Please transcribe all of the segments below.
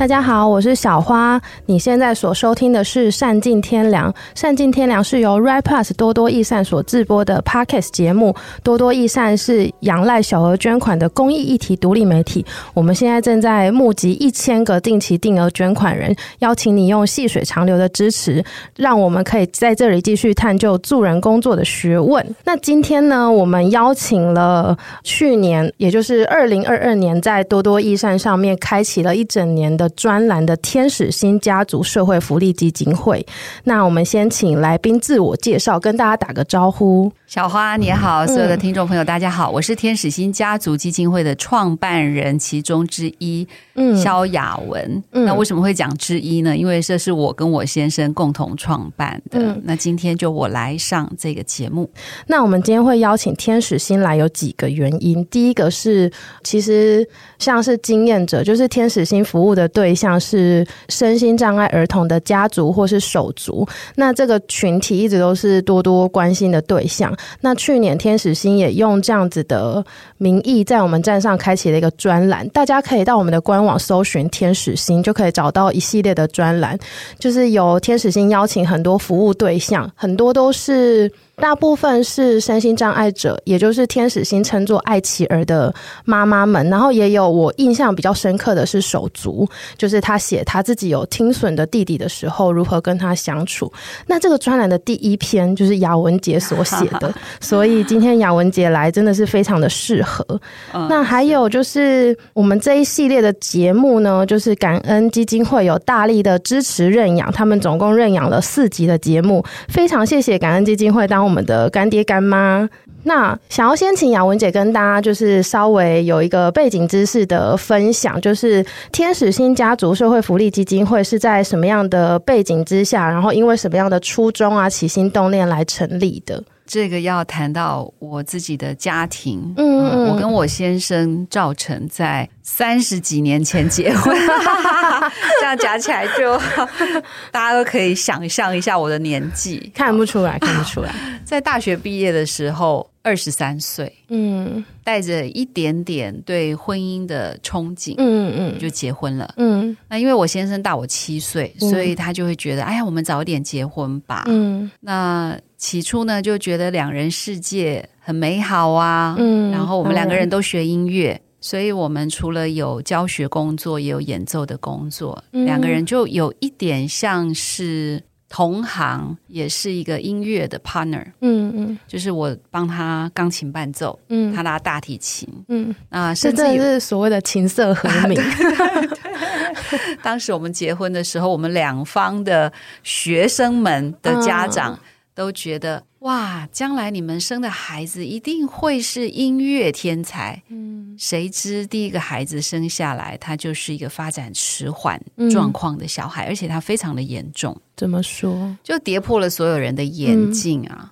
大家好，我是小花。你现在所收听的是《善尽天良》，《善尽天良》是由 Right Plus 多多益善所制播的 Podcast 节目。多多益善是仰赖小额捐款的公益议题独立媒体。我们现在正在募集一千个定期定额捐款人，邀请你用细水长流的支持，让我们可以在这里继续探究助人工作的学问。那今天呢，我们邀请了去年，也就是二零二二年，在多多益善上面开启了一整年的专栏的天使新家族社会福利基金会。那我们先请来宾自我介绍，跟大家打个招呼。小花你好，所有的听众朋友大家好，我是天使星家族基金会的创办人其中之一，嗯，萧雅文。那为什么会讲之一呢？因为这是我跟我先生共同创办的。嗯，那今天就我来上这个节目。那我们今天会邀请天使星来有几个原因，第一个是其实像是经验者，就是天使星服务的对象是身心障碍儿童的家族或是手足，那这个群体一直都是多多关心的对象。那去年天使星也用这样子的名义，在我们站上开启了一个专栏，大家可以到我们的官网搜寻天使星，就可以找到一系列的专栏，就是有天使星邀请很多服务对象，很多都是。大部分是身心障碍者，也就是天使星称作爱琪儿的妈妈们，然后也有我印象比较深刻的是手足，就是他写他自己有听损的弟弟的时候，如何跟他相处。那这个专栏的第一篇就是雅文杰所写的，所以今天雅文杰来真的是非常的适合。那还有就是我们这一系列的节目呢，就是感恩基金会有大力的支持认养，他们总共认养了四集的节目，非常谢谢感恩基金会当。我们的干爹干妈，那想要先请雅文姐跟大家就是稍微有一个背景知识的分享，就是天使星家族社会福利基金会是在什么样的背景之下，然后因为什么样的初衷啊，起心动念来成立的？这个要谈到我自己的家庭，嗯，嗯，我跟我先生赵成在三十几年前结婚，这样讲起来就 大家都可以想象一下我的年纪，看不出来，看不出来。在大学毕业的时候，二十三岁，嗯，带着一点点对婚姻的憧憬，嗯嗯，就结婚了，嗯。那因为我先生大我七岁，所以他就会觉得，哎呀，我们早点结婚吧，嗯。那起初呢，就觉得两人世界很美好啊，嗯，然后我们两个人都学音乐，嗯，所以我们除了有教学工作，也有演奏的工作，嗯，两个人就有一点像是同行，也是一个音乐的 partner，嗯嗯，就是我帮他钢琴伴奏，嗯，他拉大提琴，嗯，啊，甚至是所谓的琴瑟和鸣。当时我们结婚的时候，我们两方的学生们的家长。嗯都觉得哇，将来你们生的孩子一定会是音乐天才。嗯，谁知第一个孩子生下来，他就是一个发展迟缓状况的小孩，嗯，而且他非常的严重。怎么说？就跌破了所有人的眼镜啊！嗯，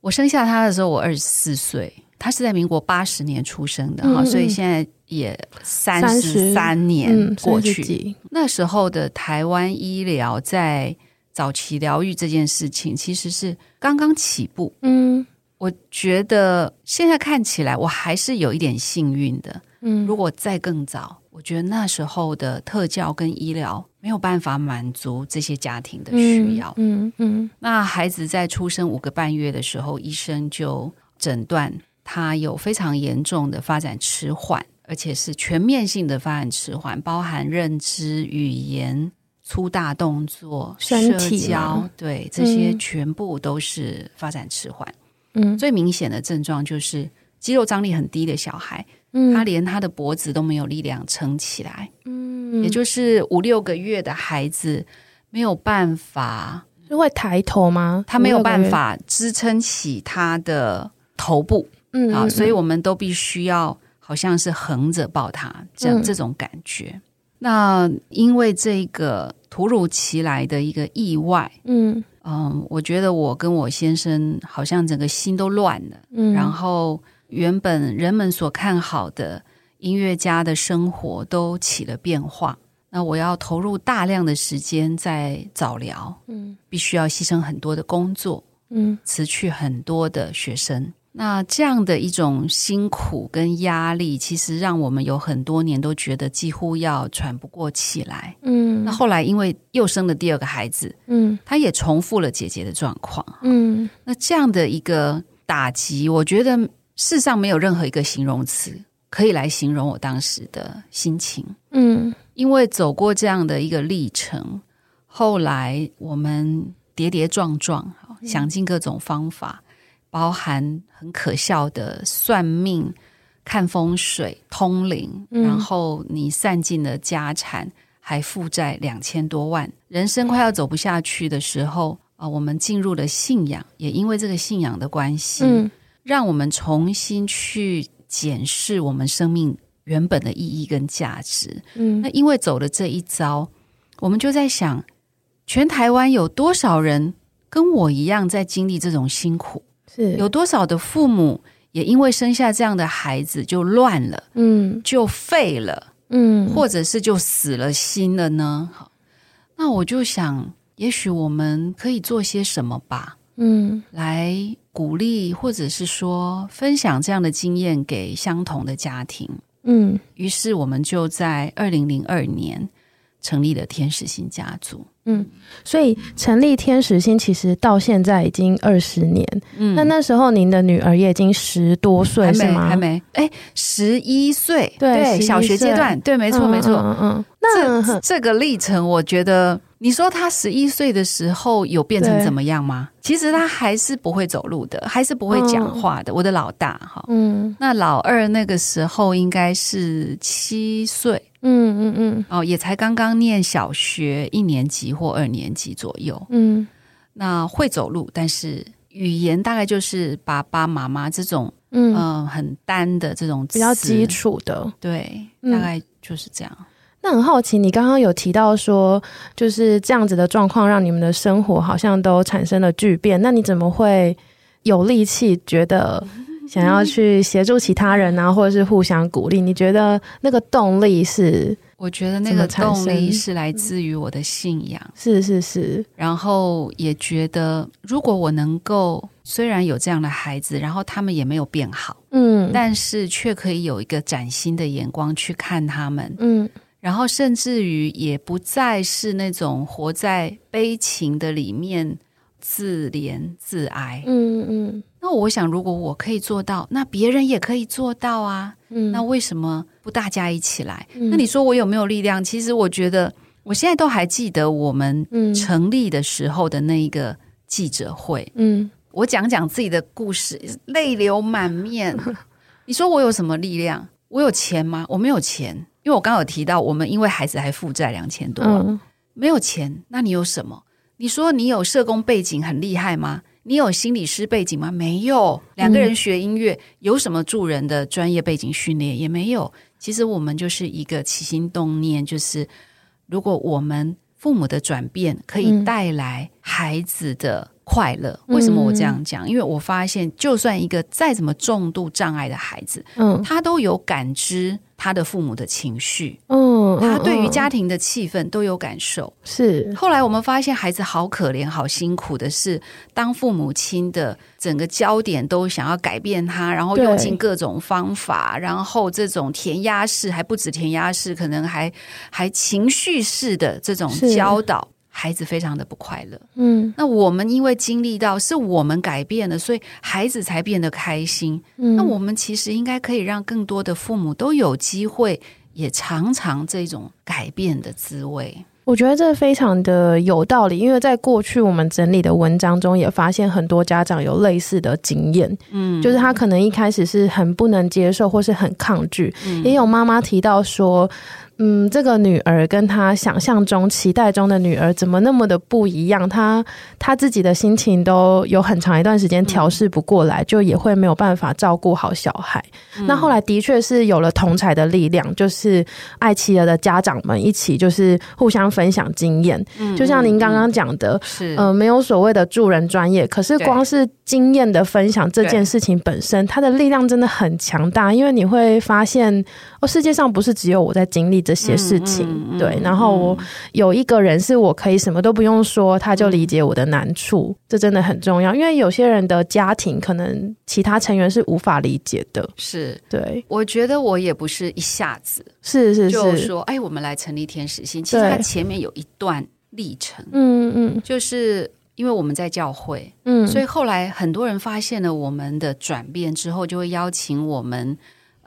我生下他的时候，我二十四岁，他是在民国八十年出生的哈，嗯，所以现在也三十三年过去。嗯，那时候的台湾医疗在。早期疗愈这件事情其实是刚刚起步。嗯，我觉得现在看起来我还是有一点幸运的。嗯，如果再更早，我觉得那时候的特教跟医疗没有办法满足这些家庭的需要。嗯嗯，嗯，那孩子在出生五个半月的时候，医生就诊断他有非常严重的发展迟缓，而且是全面性的发展迟缓，包含认知、语言。粗大动作、身体社交，对，这些全部都是发展迟缓。嗯，最明显的症状就是肌肉张力很低的小孩，嗯，他连他的脖子都没有力量撑起来。嗯，也就是五六个月的孩子没有办法，是会抬头吗？他没有办法支撑起他的头部。嗯啊，所以我们都必须要好像是横着抱他，这样、嗯、这种感觉。那因为这个。突如其来的一个意外，嗯。嗯，我觉得我跟我先生好像整个心都乱了，嗯，然后原本人们所看好的音乐家的生活都起了变化。那我要投入大量的时间在早疗，嗯，必须要牺牲很多的工作，嗯，辞去很多的学生。那这样的一种辛苦跟压力，其实让我们有很多年都觉得几乎要喘不过气来。嗯，那后来因为又生了第二个孩子，嗯，他也重复了姐姐的状况。嗯，那这样的一个打击，我觉得世上没有任何一个形容词可以来形容我当时的心情。嗯，因为走过这样的一个历程，后来我们跌跌撞撞，想尽各种方法。包含很可笑的算命、看风水、通灵，嗯、然后你散尽了家产，还负债两千多万，人生快要走不下去的时候啊、呃，我们进入了信仰，也因为这个信仰的关系，嗯、让我们重新去检视我们生命原本的意义跟价值。嗯，那因为走了这一遭，我们就在想，全台湾有多少人跟我一样在经历这种辛苦？是。有多少的父母也因为生下这样的孩子就乱了，嗯，就废了，嗯，或者是就死了心了呢？好，那我就想，也许我们可以做些什么吧，嗯，来鼓励或者是说分享这样的经验给相同的家庭，嗯，于是我们就在二零零二年成立了天使星家族。嗯，所以成立天使星其实到现在已经二十年。嗯，那那时候您的女儿也已经十多岁，是吗？还没，哎，十一岁，对，小学阶段，对，没错，没错，嗯嗯。那这个历程，我觉得，你说她十一岁的时候有变成怎么样吗？其实她还是不会走路的，还是不会讲话的。我的老大哈，嗯，那老二那个时候应该是七岁。嗯嗯嗯，哦，也才刚刚念小学一年级或二年级左右。嗯，那会走路，但是语言大概就是爸爸妈妈这种，嗯、呃，很单的这种比较基础的。对，大概就是这样。嗯、那很好奇，你刚刚有提到说，就是这样子的状况，让你们的生活好像都产生了巨变。那你怎么会有力气觉得？想要去协助其他人啊，或者是互相鼓励，你觉得那个动力是？我觉得那个动力是来自于我的信仰，是是是。然后也觉得，如果我能够，虽然有这样的孩子，然后他们也没有变好，嗯，但是却可以有一个崭新的眼光去看他们，嗯，然后甚至于也不再是那种活在悲情的里面。自怜自哀，嗯嗯。那我想，如果我可以做到，那别人也可以做到啊。嗯，那为什么不大家一起来？嗯，那你说我有没有力量？其实我觉得，我现在都还记得我们成立的时候的那一个记者会。嗯，我讲讲自己的故事，泪流满面。你说我有什么力量？我有钱吗？我没有钱，因为我刚刚有提到，我们因为孩子还负债两千多万，嗯，没有钱。那你有什么？你说你有社工背景很厉害吗？你有心理师背景吗？没有。两个人学音乐，有什么助人的专业背景训练也没有。其实我们就是一个起心动念，就是如果我们父母的转变可以带来孩子的快乐，为什么我这样讲？因为我发现，就算一个再怎么重度障碍的孩子，嗯，他都有感知。他的父母的情绪，嗯，他对于家庭的气氛都有感受。是后来我们发现，孩子好可怜、好辛苦的是，当父母亲的整个焦点都想要改变他，然后用尽各种方法，然后这种填鸭式还不止填鸭式，可能还还情绪式的这种教导。孩子非常的不快乐，嗯，那我们因为经历到是我们改变了，所以孩子才变得开心。嗯，那我们其实应该可以让更多的父母都有机会，也尝尝这种改变的滋味。我觉得这非常的有道理，因为在过去我们整理的文章中也发现很多家长有类似的经验，嗯，就是他可能一开始是很不能接受或是很抗拒，嗯，也有妈妈提到说。嗯，这个女儿跟她想象中、期待中的女儿怎么那么的不一样？她她自己的心情都有很长一段时间调试不过来，嗯、就也会没有办法照顾好小孩。嗯、那后来的确是有了同才的力量，就是爱企鹅的家长们一起就是互相分享经验。嗯、就像您刚刚讲的，是呃，没有所谓的助人专业，可是光是经验的分享这件事情本身，它的力量真的很强大。因为你会发现，哦，世界上不是只有我在经历。这些事情。对，然后我有一个人是我可以什么都不用说，他就理解我的难处，嗯、这真的很重要。因为有些人的家庭可能其他成员是无法理解的。是，对，我觉得我也不是一下子是是是就说，哎，我们来成立天使心。其实它前面有一段历程，嗯嗯，就是。因为我们在教会，嗯，所以后来很多人发现了我们的转变之后，就会邀请我们，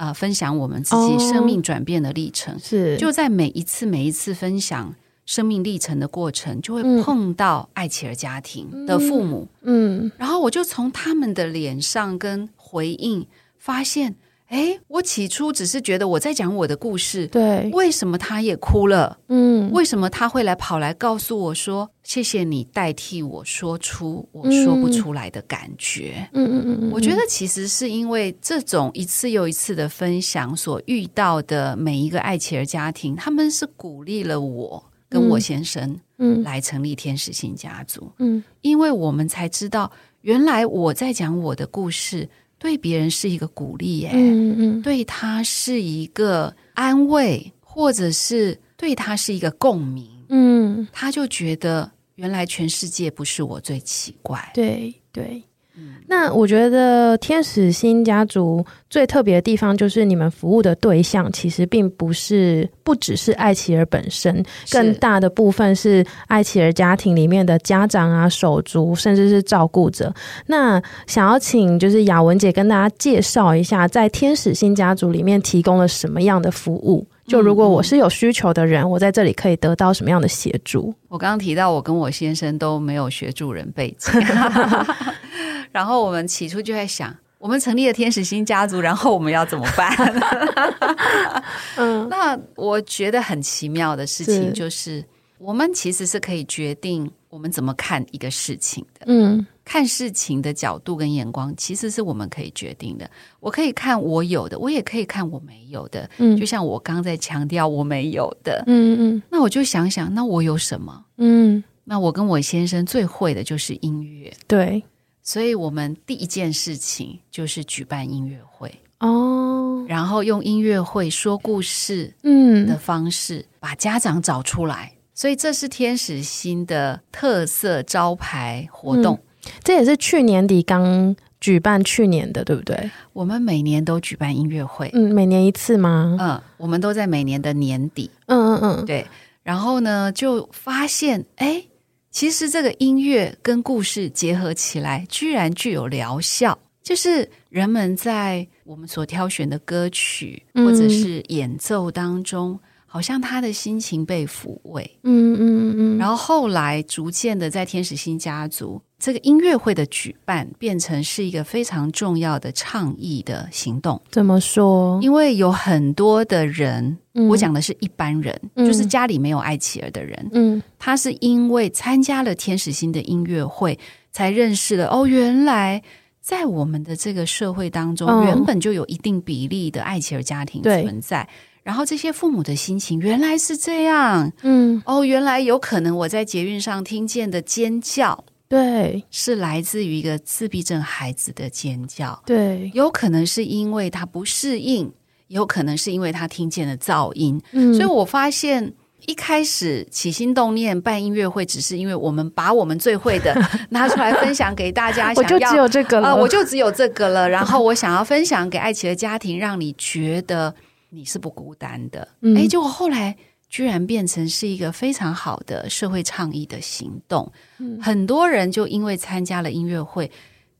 呃，分享我们自己生命转变的历程。哦、是，就在每一次每一次分享生命历程的过程，就会碰到爱琪儿家庭的父母，嗯，嗯，然后我就从他们的脸上跟回应发现。哎，我起初只是觉得我在讲我的故事，对，为什么他也哭了？嗯，为什么他会来跑来告诉我说：“谢谢你代替我说出我说不出来的感觉。”嗯嗯嗯嗯，我觉得其实是因为这种一次又一次的分享所遇到的每一个爱琪儿家庭，他们是鼓励了我跟我先生，嗯，来成立天使性家族，嗯，因为我们才知道原来我在讲我的故事。对别人是一个鼓励耶，嗯嗯，对他是一个安慰，或者是对他是一个共鸣，嗯，他就觉得原来全世界不是我最奇怪，对对。那我觉得天使新家族最特别的地方，就是你们服务的对象其实并不是不只是爱琪儿本身，更大的部分是爱琪儿家庭里面的家长啊、手足，甚至是照顾者。那想要请就是雅文姐跟大家介绍一下，在天使新家族里面提供了什么样的服务？就如果我是有需求的人，嗯、我在这里可以得到什么样的协助？我刚刚提到，我跟我先生都没有学助人背景。然后我们起初就在想，我们成立了天使星家族，然后我们要怎么办？嗯，那我觉得很奇妙的事情就是，是我们其实是可以决定我们怎么看一个事情的。嗯，看事情的角度跟眼光，其实是我们可以决定的。我可以看我有的，我也可以看我没有的。嗯，就像我刚在强调我没有的。嗯嗯，那我就想想，那我有什么？嗯，那我跟我先生最会的就是音乐。对。所以我们第一件事情就是举办音乐会哦，然后用音乐会说故事，嗯的方式把家长找出来。所以这是天使星的特色招牌活动。嗯，这也是去年底刚举办，去年的对不对？我们每年都举办音乐会，嗯，每年一次吗？嗯，我们都在每年的年底。嗯嗯嗯，对。然后呢，就发现哎。其实这个音乐跟故事结合起来，居然具有疗效。就是人们在我们所挑选的歌曲或者是演奏当中，好像他的心情被抚慰。嗯嗯嗯。然后后来逐渐的，在天使星家族这个音乐会的举办，变成是一个非常重要的倡议的行动。怎么说？因为有很多的人。嗯、我讲的是一般人，嗯、就是家里没有爱琪儿的人。嗯，他是因为参加了天使星的音乐会，才认识了哦，原来在我们的这个社会当中，哦、原本就有一定比例的爱琪儿家庭存在。然后这些父母的心情原来是这样。嗯，哦，原来有可能我在捷运上听见的尖叫，对，是来自于一个自闭症孩子的尖叫。对，有可能是因为他不适应。有可能是因为他听见了噪音，嗯，所以我发现一开始起心动念办音乐会，只是因为我们把我们最会的 拿出来分享给大家，我就只有这个了，呃，我就只有这个了。然后我想要分享给爱奇的家庭，让你觉得你是不孤单的。嗯，哎，结果后来居然变成是一个非常好的社会倡议的行动，嗯，很多人就因为参加了音乐会。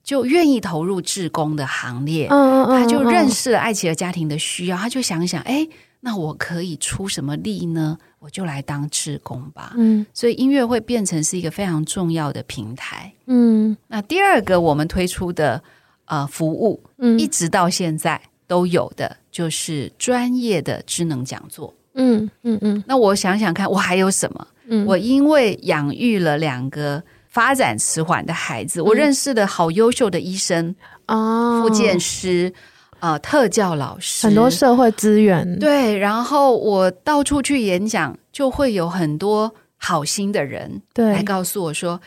就愿意投入志工的行列，嗯嗯嗯，他就认识了爱琪儿家庭的需要，他就想想，哎，那我可以出什么力呢？我就来当志工吧。嗯，所以音乐会变成是一个非常重要的平台。嗯，那第二个我们推出的呃服务，嗯，一直到现在都有的就是专业的智能讲座。嗯嗯嗯，那我想想看，我还有什么？嗯，我因为养育了两个。发展迟缓的孩子，我认识的好优秀的医生啊，复、嗯、健师，呃，特教老师，很多社会资源。对，然后我到处去演讲，就会有很多好心的人对来告诉我说：“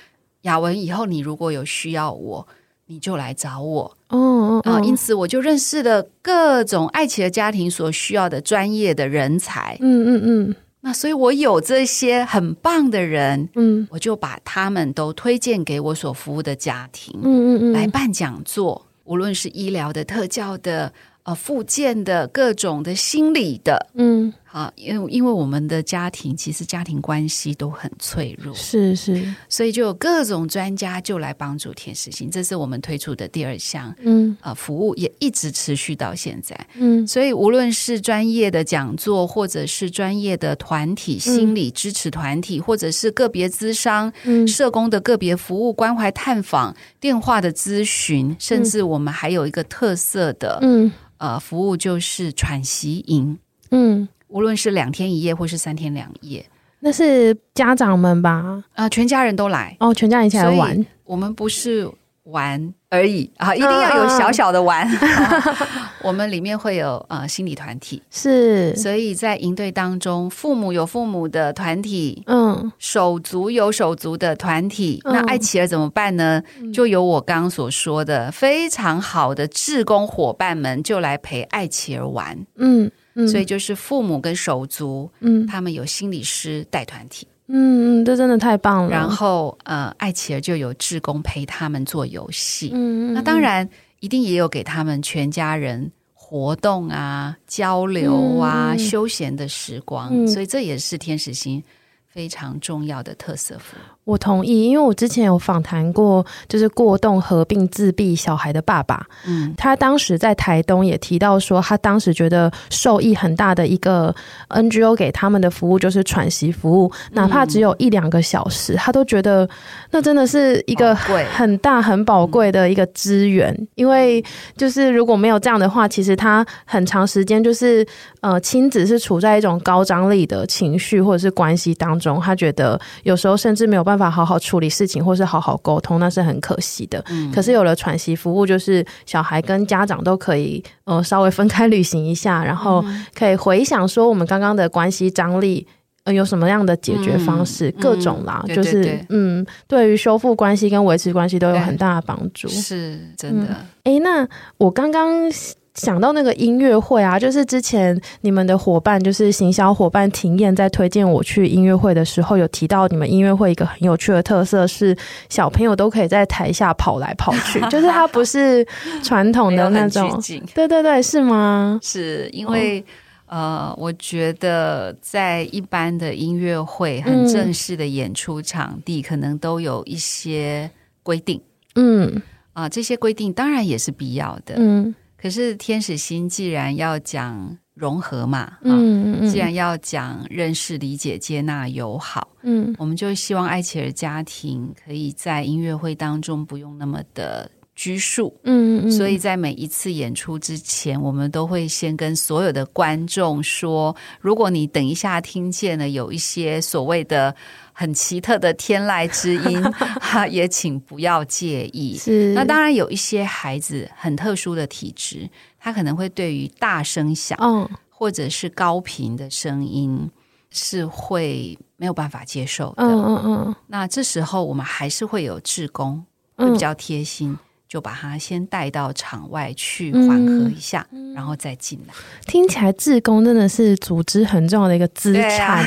雅文，以后你如果有需要我，你就来找我。”嗯嗯嗯嗯啊，因此我就认识了各种爱企的家庭所需要的专业的人才。嗯嗯嗯。那所以，我有这些很棒的人，嗯，我就把他们都推荐给我所服务的家庭，嗯嗯嗯，来办讲座，无论是医疗的、特教的。呃，复健的各种的心理的，嗯，好，因为因为我们的家庭其实家庭关系都很脆弱，是是，所以就有各种专家就来帮助天使星，这是我们推出的第二项，嗯，呃，服务也一直持续到现在，嗯，所以无论是专业的讲座，或者是专业的团体心理支持团体，嗯、或者是个别咨商、嗯、社工的个别服务、关怀探访、电话的咨询，甚至我们还有一个特色的，嗯。呃，服务就是喘息营，嗯，无论是两天一夜或是三天两夜，那是家长们吧？啊、呃，全家人都来哦，全家人一起来玩。我们不是玩而已啊，一定要有小小的玩。我们里面会有呃心理团体，是，所以在营队当中，父母有父母的团体，嗯，手足有手足的团体。嗯、那爱企儿怎么办呢？就有我刚刚所说的非常好的志工伙伴们，就来陪爱企儿玩。嗯，嗯，所以就是父母跟手足，嗯，他们有心理师带团体。嗯嗯，这真的太棒了。然后呃，爱琪儿就有志工陪他们做游戏。嗯嗯，那当然。一定也有给他们全家人活动啊、交流啊、嗯、休闲的时光，嗯、所以这也是天使星非常重要的特色服务。我同意，因为我之前有访谈过，就是过动合并自闭小孩的爸爸，嗯，他当时在台东也提到说，他当时觉得受益很大的一个 NGO 给他们的服务就是喘息服务，哪怕只有一两个小时，他都觉得那真的是一个很大很宝贵的一个资源，因为就是如果没有这样的话，其实他很长时间就是呃亲子是处在一种高张力的情绪或者是关系当中，他觉得有时候甚至没有办法。办法好好处理事情，或是好好沟通，那是很可惜的。嗯、可是有了喘息服务，就是小孩跟家长都可以呃稍微分开旅行一下，然后可以回想说我们刚刚的关系张力，呃有什么样的解决方式，嗯、各种啦，嗯、就是嗯，对于修复关系跟维持关系都有很大的帮助。是真的。哎、嗯，那我刚刚。想到那个音乐会啊，就是之前你们的伙伴，就是行销伙伴庭燕在推荐我去音乐会的时候，有提到你们音乐会一个很有趣的特色是小朋友都可以在台下跑来跑去，就是它不是传统的那种。对对对，是吗？是因为、哦、呃，我觉得在一般的音乐会很正式的演出场地，嗯、可能都有一些规定。嗯啊、呃，这些规定当然也是必要的。嗯。可是天使心既然要讲融合嘛，嗯嗯，既然要讲认识、理解、接纳、友好，嗯，我们就希望艾奇尔家庭可以在音乐会当中不用那么的拘束，嗯嗯，所以在每一次演出之前，我们都会先跟所有的观众说，如果你等一下听见了有一些所谓的。很奇特的天籁之音，哈，也请不要介意。是，那当然有一些孩子很特殊的体质，他可能会对于大声响，嗯，或者是高频的声音是会没有办法接受的。嗯嗯嗯。那这时候我们还是会有志工，会比较贴心。嗯就把他先带到场外去缓和一下，嗯、然后再进来。听起来志工真的是组织很重要的一个资产，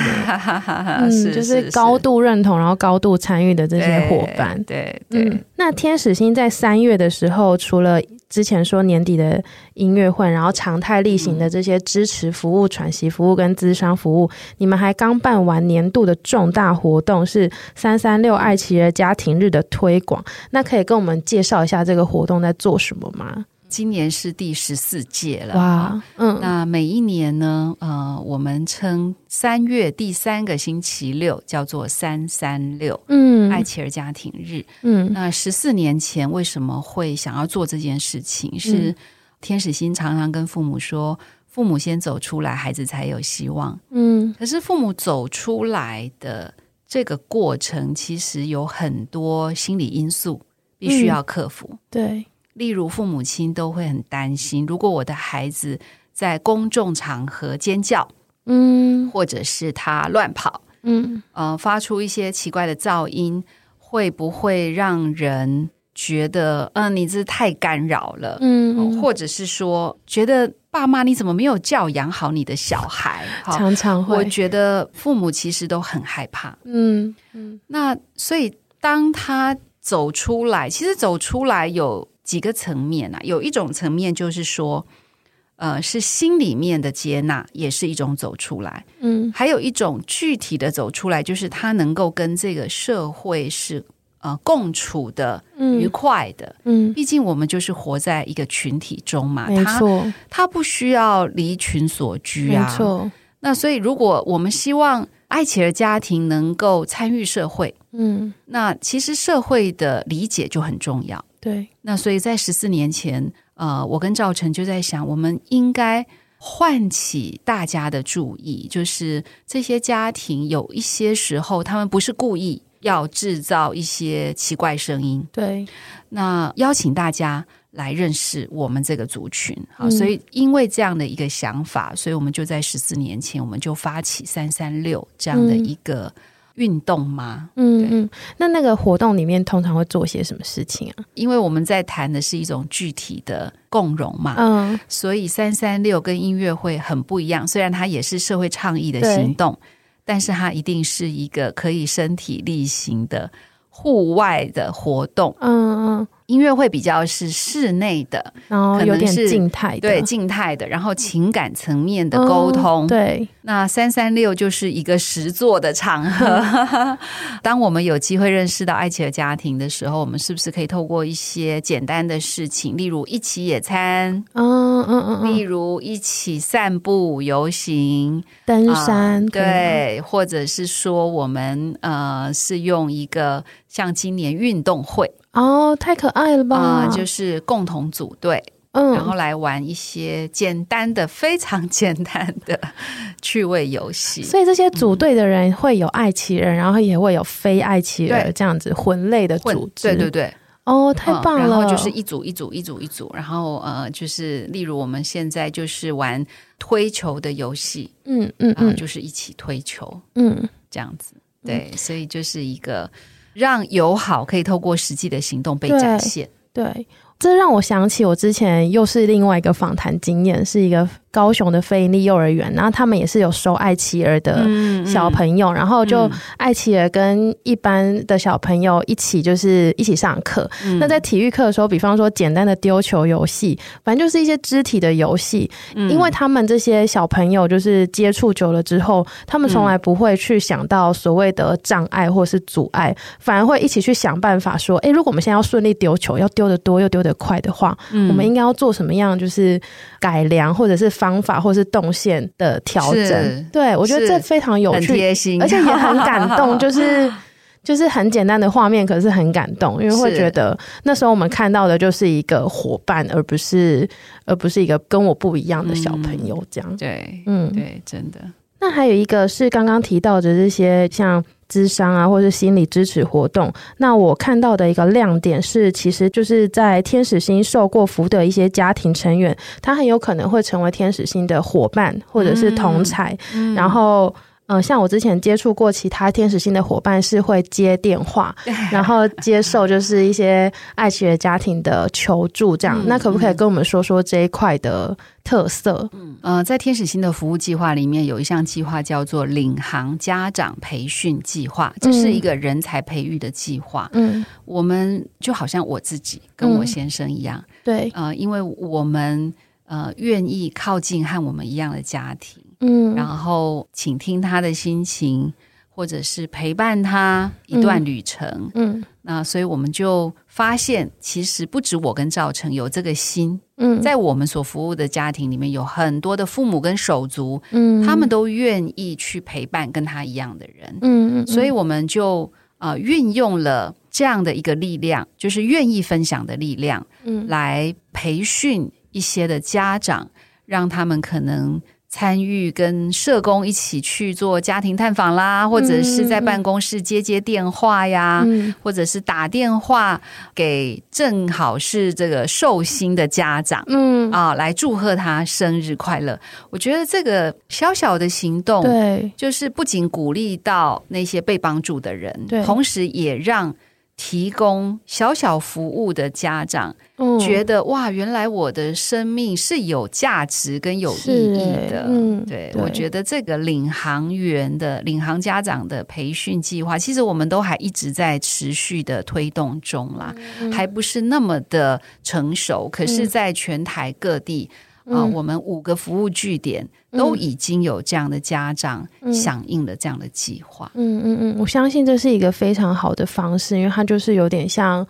嗯，就是高度认同，然后高度参与的这些伙伴。对对，对、嗯，那天使星在三月的时候，除了之前说年底的音乐会，然后常态例行的这些支持服务、喘息服务跟咨商服务，你们还刚办完年度的重大活动，是三三六爱奇艺家庭日的推广。那可以跟我们介绍一下这个活动在做什么吗？今年是第十四届了，哇，嗯，那每一年呢，呃，我们称三月第三个星期六叫做三三六，嗯，爱企鹅家庭日，嗯，那十四年前为什么会想要做这件事情？是天使心常常跟父母说，父母先走出来，孩子才有希望，嗯，可是父母走出来的这个过程，其实有很多心理因素必须要克服，嗯，对。例如，父母亲都会很担心，如果我的孩子在公众场合尖叫，嗯，或者是他乱跑，嗯，呃，发出一些奇怪的噪音，会不会让人觉得，嗯，你这太干扰了，嗯，或者是说，觉得爸妈你怎么没有教养好你的小孩？常常会，我觉得父母其实都很害怕，嗯嗯。那所以当他走出来，其实走出来有几个层面啊，有一种层面就是说，呃，是心里面的接纳，也是一种走出来，嗯，还有一种具体的走出来，就是他能够跟这个社会是。呃，共处的愉快的，嗯，毕竟我们就是活在一个群体中嘛，没错，他他不需要离群所居啊，没错。那所以，如果我们希望爱企儿家庭能够参与社会，嗯，那其实社会的理解就很重要，对。那所以在十四年前，呃，我跟赵晨就在想，我们应该唤起大家的注意，就是这些家庭有一些时候，他们不是故意。要制造一些奇怪声音，对，那邀请大家来认识我们这个族群啊，嗯，所以因为这样的一个想法，所以我们就在十四年前，我们就发起三三六这样的一个运动吗，嗯嗯，那那个活动里面通常会做些什么事情啊？因为我们在谈的是一种具体的共融嘛，嗯，所以三三六跟音乐会很不一样，虽然它也是社会倡议的行动。但是它一定是一个可以身体力行的户外的活动，嗯嗯。音乐会比较是室内的，然后有点静态的，对，静态的，然后情感层面的沟通，嗯、对。那三三六就是一个实作的场合。嗯、当我们有机会认识到爱企鹅家庭的时候，我们是不是可以透过一些简单的事情，例如一起野餐，嗯嗯嗯，例如一起散步、游行、登山，呃、对，或者是说我们呃是用一个像今年运动会。哦，太可爱了吧！啊、呃，就是共同组队，嗯，然后来玩一些简单的、非常简单的趣味游戏。所以这些组队的人会有爱企鹅，然后也会有非爱奇人这样子混类的组织。对对对，哦，太棒了！然后就是一组一组一组一组，然后呃，就是例如我们现在就是玩推球的游戏，嗯嗯嗯、呃，就是一起推球，嗯，这样子。对，所以就是一个。让友好可以透过实际的行动被展现。对，对，这让我想起我之前又是另外一个访谈经验，是一个。高雄的非营利幼儿园，然后他们也是有收爱奇儿的小朋友，嗯嗯、然后就爱奇儿跟一般的小朋友一起就是一起上课。嗯、那在体育课的时候，比方说简单的丢球游戏，反正就是一些肢体的游戏。嗯、因为他们这些小朋友就是接触久了之后，他们从来不会去想到所谓的障碍或是阻碍，反而会一起去想办法说：哎，如果我们现在要顺利丢球，要丢得多又丢得快的话，嗯、我们应该要做什么样？就是改良或者是方。法或是动线的调整，对，我觉得这非常有趣，贴心，而且也很感动。就是就是很简单的画面，可是很感动，因为会觉得那时候我们看到的就是一个伙伴，而不是而不是一个跟我不一样的小朋友。这样，嗯、对，嗯，对，真的。那还有一个是刚刚提到的这些像。咨商啊，或是心理支持活动。那我看到的一个亮点是，其实就是在天使星受过福的一些家庭成员，他很有可能会成为天使星的伙伴或者是同才。嗯嗯、然后。嗯，像我之前接触过其他天使星的伙伴，是会接电话，然后接受就是一些爱企鹅家庭的求助，这样。嗯、那可不可以跟我们说说这一块的特色？嗯，呃，在天使星的服务计划里面，有一项计划叫做领航家长培训计划，这是一个人才培育的计划。嗯，我们就好像我自己跟我先生一样，嗯、对，呃，因为我们呃愿意靠近和我们一样的家庭。嗯，然后倾听他的心情，或者是陪伴他一段旅程。嗯，嗯，那所以我们就发现，其实不止我跟赵成有这个心。嗯，在我们所服务的家庭里面，有很多的父母跟手足，嗯，他们都愿意去陪伴跟他一样的人。嗯嗯，嗯，所以我们就呃运用了这样的一个力量，就是愿意分享的力量，嗯，来培训一些的家长，让他们可能。参与跟社工一起去做家庭探访啦，或者是在办公室接接电话呀，嗯、或者是打电话给正好是这个寿星的家长，嗯。啊，来祝贺他生日快乐。我觉得这个小小的行动，对，就是不仅鼓励到那些被帮助的人，对，同时也让提供小小服务的家长，嗯、觉得哇，原来我的生命是有价值跟有意义的。嗯，对，对我觉得这个领航员的领航家长的培训计划，其实我们都还一直在持续的推动中啦，嗯、还不是那么的成熟。可是，在全台各地。啊，我们五个服务据点都已经有这样的家长响应了这样的计划。嗯嗯嗯，我相信这是一个非常好的方式，因为它就是有点像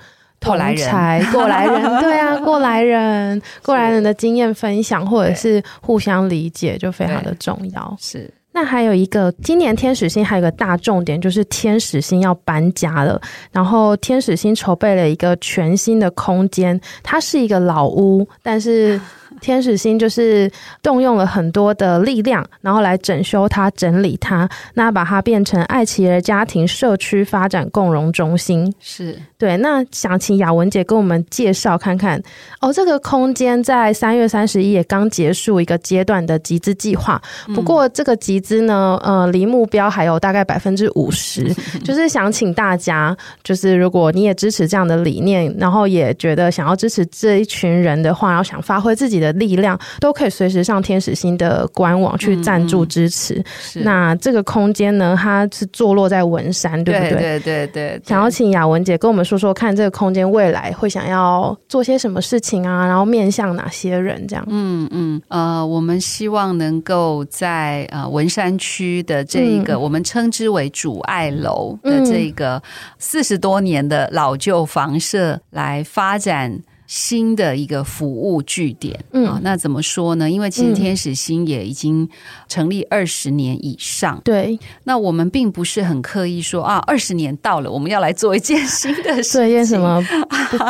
过来人，过来人，对啊，过来人，过来人的经验分享或者是互相理解，就非常的重要。是。那还有一个，今年天使星还有一个大重点，就是天使星要搬家了。然后天使星筹备了一个全新的空间，它是一个老屋，但是。天使星就是动用了很多的力量，然后来整修它、整理它，那把它变成爱奇儿家庭社区发展共融中心。是对。那想请雅文姐跟我们介绍看看哦。这个空间在三月三十一也刚结束一个阶段的集资计划，不过这个集资呢，呃，离目标还有大概百分之五十。就是想请大家，就是如果你也支持这样的理念，然后也觉得想要支持这一群人的话，然后想发挥自己的。的力量都可以随时上天使星的官网去赞助支持。嗯、那这个空间呢，它是坐落在文山，对不对？对对对，对。想要请雅文姐跟我们说说看，这个空间未来会想要做些什么事情啊？然后面向哪些人？这样。嗯嗯呃，我们希望能够在呃文山区的这一个、嗯、我们称之为主爱楼的这个四十多年的老旧房舍来发展。新的一个服务据点，嗯、啊，那怎么说呢？因为其实天使星也已经成立二十年以上，对、嗯。那我们并不是很刻意说啊，二十年到了，我们要来做一件新的事情，做一件什么？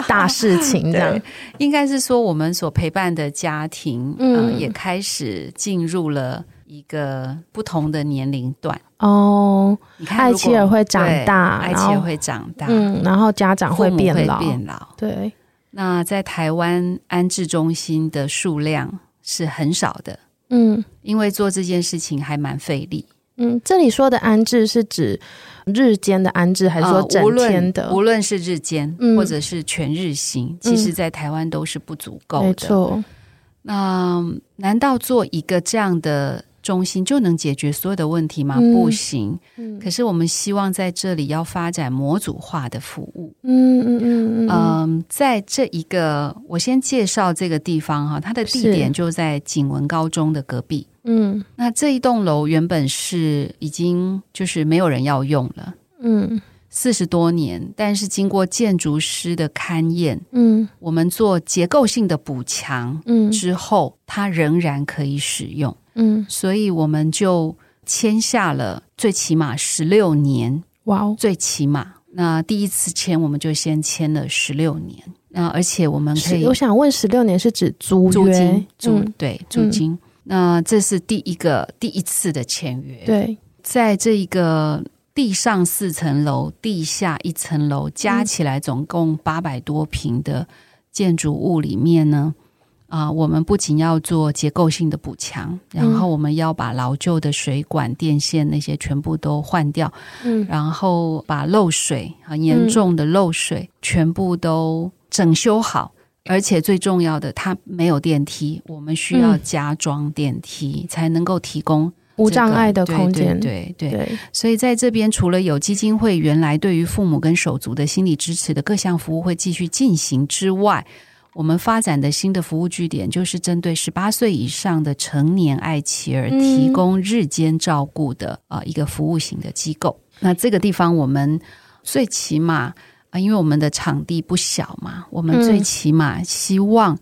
大事情 这样？对，应该是说我们所陪伴的家庭，嗯、啊，也开始进入了一个不同的年龄段。哦。你看，爱琪儿会长大，爱琪儿会长大，嗯，然后家长会变老，变老，对。那在台湾安置中心的数量是很少的，嗯，因为做这件事情还蛮费力，嗯。这里说的安置是指日间的安置，还是说整天的？呃、无论是日间或者是全日型，嗯、其实在台湾都是不足够的。没错。那难道做一个这样的？中心就能解决所有的问题吗？嗯、不行。嗯、可是我们希望在这里要发展模组化的服务。嗯嗯嗯嗯。嗯，在这一个，我先介绍这个地方哈，它的地点就在景文高中的隔壁。嗯，那这一栋楼原本是已经就是没有人要用了。嗯。四十多年，但是经过建筑师的勘验，嗯，我们做结构性的补强，嗯，之后它仍然可以使用，嗯，所以我们就签下了最起码十六年，哇哦，最起码，那第一次签我们就先签了十六年，那而且我们可以，我想问，十六年是指租租金，租、嗯、对租金，嗯、那这是第一个第一次的签约，对，在这一个。地上四层楼，地下一层楼，加起来总共八百多平的建筑物里面呢，啊、呃，我们不仅要做结构性的补强，然后我们要把老旧的水管、电线那些全部都换掉，嗯，然后把漏水很严重的漏水全部都整修好，而且最重要的，它没有电梯，我们需要加装电梯才能够提供。无障碍的空间，对，对，所以在这边除了有基金会原来对。于父母跟手足的心理支持的各项服务会继续进行之外，我们发展的新的服务据点就是针对十八岁以上的成年爱妻儿提供日间照顾的啊一个服务型的机构。嗯、那这个地方我们最起码啊，因为我们的场地不小嘛，我们最起码希望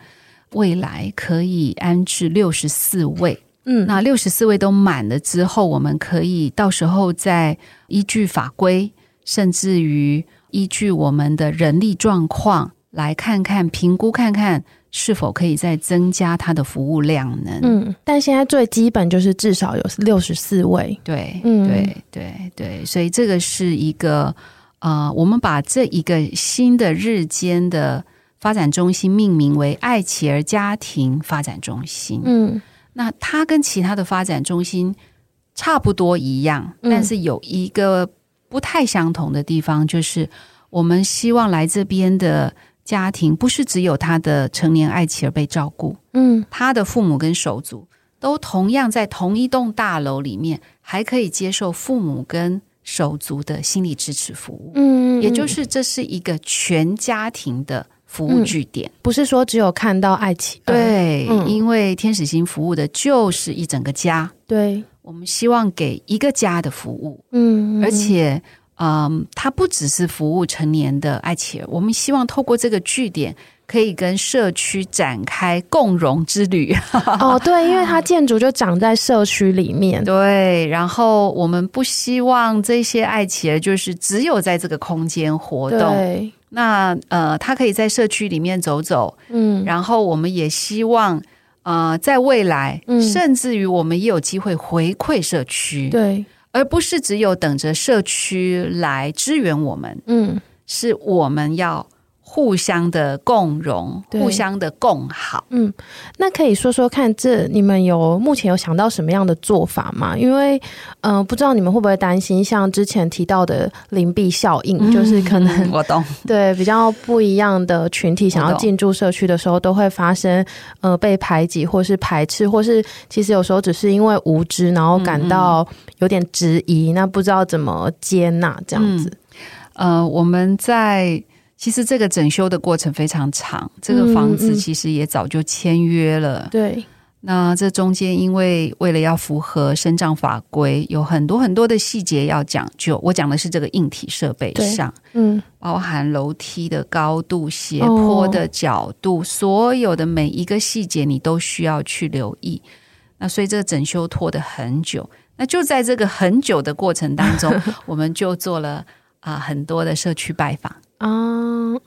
未来可以安置六十四位。嗯，那六十四位都满了之后，我们可以到时候再依据法规，甚至于依据我们的人力状况来看看评估，看看是否可以再增加它的服务量能。嗯，但现在最基本就是至少有六十四位。对，嗯，对，对，对，所以这个是一个呃，我们把这一个新的日间的发展中心命名为爱琪儿家庭发展中心。嗯。那它跟其他的发展中心差不多一样，但是有一个不太相同的地方，就是我们希望来这边的家庭不是只有他的成年爱妻而被照顾，嗯，他的父母跟手足都同样在同一栋大楼里面，还可以接受父母跟手足的心理支持服务，嗯，也就是这是一个全家庭的服务据点，不是说只有看到爱妻，对，因为天使星服务的就是一整个家，对，我们希望给一个家的服务，嗯，而且。嗯，它不只是服务成年的爱企儿，我们希望透过这个据点，可以跟社区展开共融之旅。哦，对，因为它建筑就长在社区里面。对，然后我们不希望这些爱企儿就是只有在这个空间活动。那呃，他可以在社区里面走走。嗯，然后我们也希望，呃，在未来，嗯，甚至于我们也有机会回馈社区。对。而不是只有等着社区来支援我们，嗯，是我们要互相的共融，互相的共好。嗯，那可以说说看，这你们有目前有想到什么样的做法吗？因为，嗯、呃，不知道你们会不会担心，像之前提到的灵璧效应，嗯、就是可能我懂，对比较不一样的群体想要进驻社区的时候，都会发生呃被排挤，或是排斥，或是其实有时候只是因为无知，然后感到有点质疑，嗯嗯，那不知道怎么接纳这样子。嗯、呃，我们在。其实这个整修的过程非常长，这个房子其实也早就签约了。嗯嗯、对，那这中间因为为了要符合生障法规，有很多很多的细节要讲究。我讲的是这个硬体设备上，嗯，包含楼梯的高度、斜坡的角度，哦、所有的每一个细节你都需要去留意。那所以这个整修拖得很久。那就在这个很久的过程当中，我们就做了啊、呃、很多的社区拜访。啊，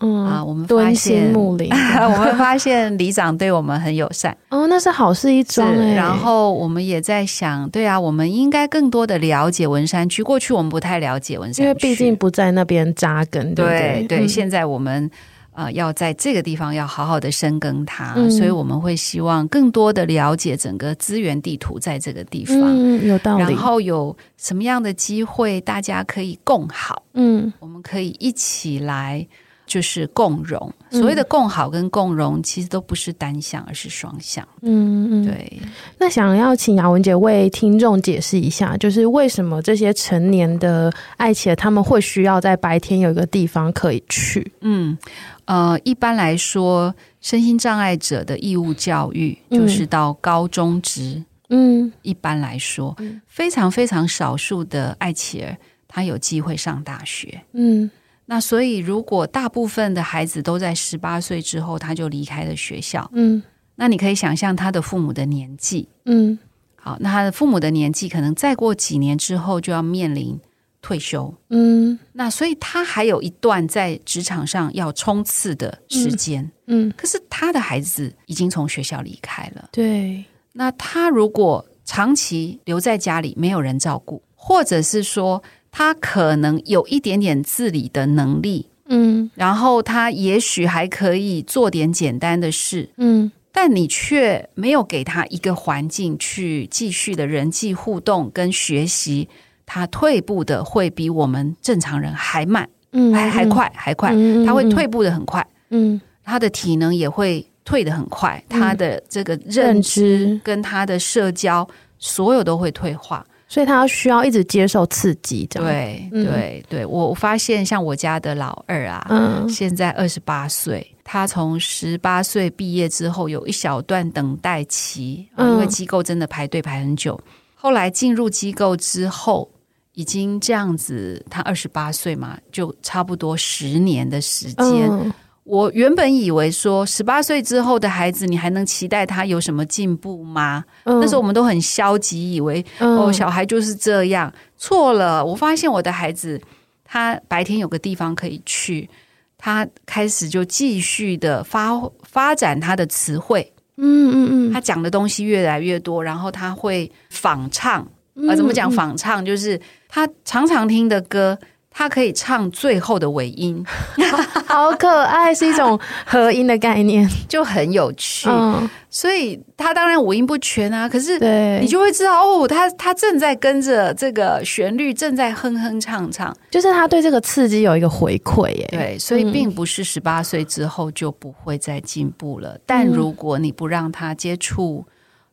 嗯啊，我们发现木 林，我们发现里长对我们很友善哦，那是好事一桩哎。然后我们也在想，对啊，我们应该更多的了解文山区。过去我们不太了解文山区，因为毕竟不在那边扎根。对对，对，嗯，现在我们。呃，要在这个地方要好好的深耕它，嗯，所以我们会希望更多的了解整个资源地图在这个地方，嗯，有道理。然后有什么样的机会，大家可以共好，嗯，我们可以一起来。就是共融，所谓的共好跟共融，其实都不是单向，而是双向。嗯嗯，对。那想要请雅文姐为听众解释一下，就是为什么这些成年的爱情他们会需要在白天有一个地方可以去？嗯呃，一般来说，身心障碍者的义务教育就是到高中职。嗯，一般来说，非常非常少数的爱妻儿，他有机会上大学。嗯。那所以，如果大部分的孩子都在十八岁之后，他就离开了学校，嗯，那你可以想象他的父母的年纪，嗯，好，那他的父母的年纪可能再过几年之后就要面临退休，嗯，那所以他还有一段在职场上要冲刺的时间，嗯，嗯，可是他的孩子已经从学校离开了，对，那他如果长期留在家里，没有人照顾，或者是说。他可能有一点点自理的能力，嗯，然后他也许还可以做点简单的事，嗯，但你却没有给他一个环境去继续的人际互动跟学习，他退步的会比我们正常人还慢，嗯，还还快还快，他会退步的很快，嗯，他的体能也会退的很快，他的这个认知。跟他的社交，所有都会退化。所以他需要一直接受刺激，这样。对对对，我发现像我家的老二啊，嗯，现在二十八岁，他从十八岁毕业之后有一小段等待期，嗯，因为机构真的排队排很久。后来进入机构之后，已经这样子，他二十八岁嘛，就差不多十年的时间。嗯我原本以为说，十八岁之后的孩子，你还能期待他有什么进步吗？嗯、那时候我们都很消极，以为、嗯、哦，小孩就是这样。错了，我发现我的孩子，他白天有个地方可以去，他开始就继续的发发展他的词汇。嗯嗯嗯，他讲的东西越来越多，然后他会仿唱。啊、呃，怎么讲仿唱？就是他常常听的歌。他可以唱最后的尾音，好可爱，是一种合音的概念，就很有趣。嗯，所以他当然五音不全啊，可是你就会知道哦，他他正在跟着这个旋律，正在哼哼唱唱，就是他对这个刺激有一个回馈耶。对，所以并不是十八岁之后就不会再进步了，嗯，但如果你不让他接触。